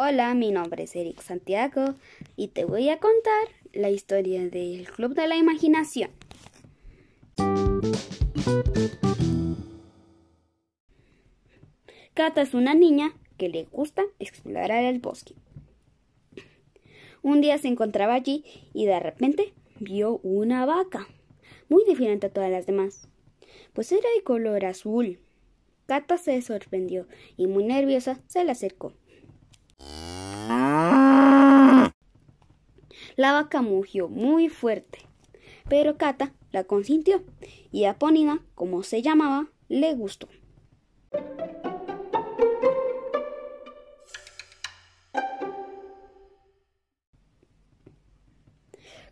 Hola, mi nombre es Eric Santiago y te voy a contar la historia del Club de la Imaginación. Cata es una niña que le gusta explorar el bosque. Un día se encontraba allí y de repente vio una vaca, muy diferente a todas las demás, pues era de color azul. Cata se sorprendió y muy nerviosa se le acercó. La vaca mugió muy fuerte, pero Cata la consintió y a Ponina, como se llamaba, le gustó.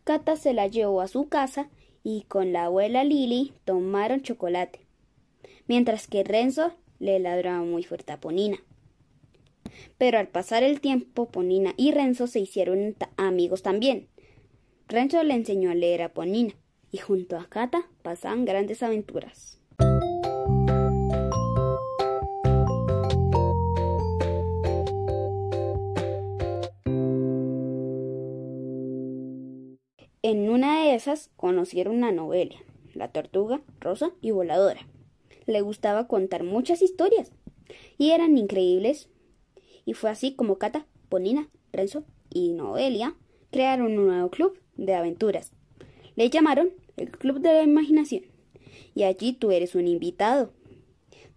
Cata se la llevó a su casa y con la abuela Lili tomaron chocolate, mientras que Renzo le ladraba muy fuerte a Ponina. Pero al pasar el tiempo, Ponina y Renzo se hicieron amigos también. Renzo le enseñó a leer a Ponina y junto a Cata pasaban grandes aventuras. En una de esas conocieron una novela, La Tortuga, Rosa y Voladora. Le gustaba contar muchas historias y eran increíbles y fue así como Cata, Ponina, Renzo y Noelia crearon un nuevo club de aventuras. Le llamaron el Club de la Imaginación. Y allí tú eres un invitado.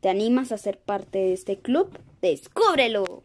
¿Te animas a ser parte de este club? ¡Descúbrelo!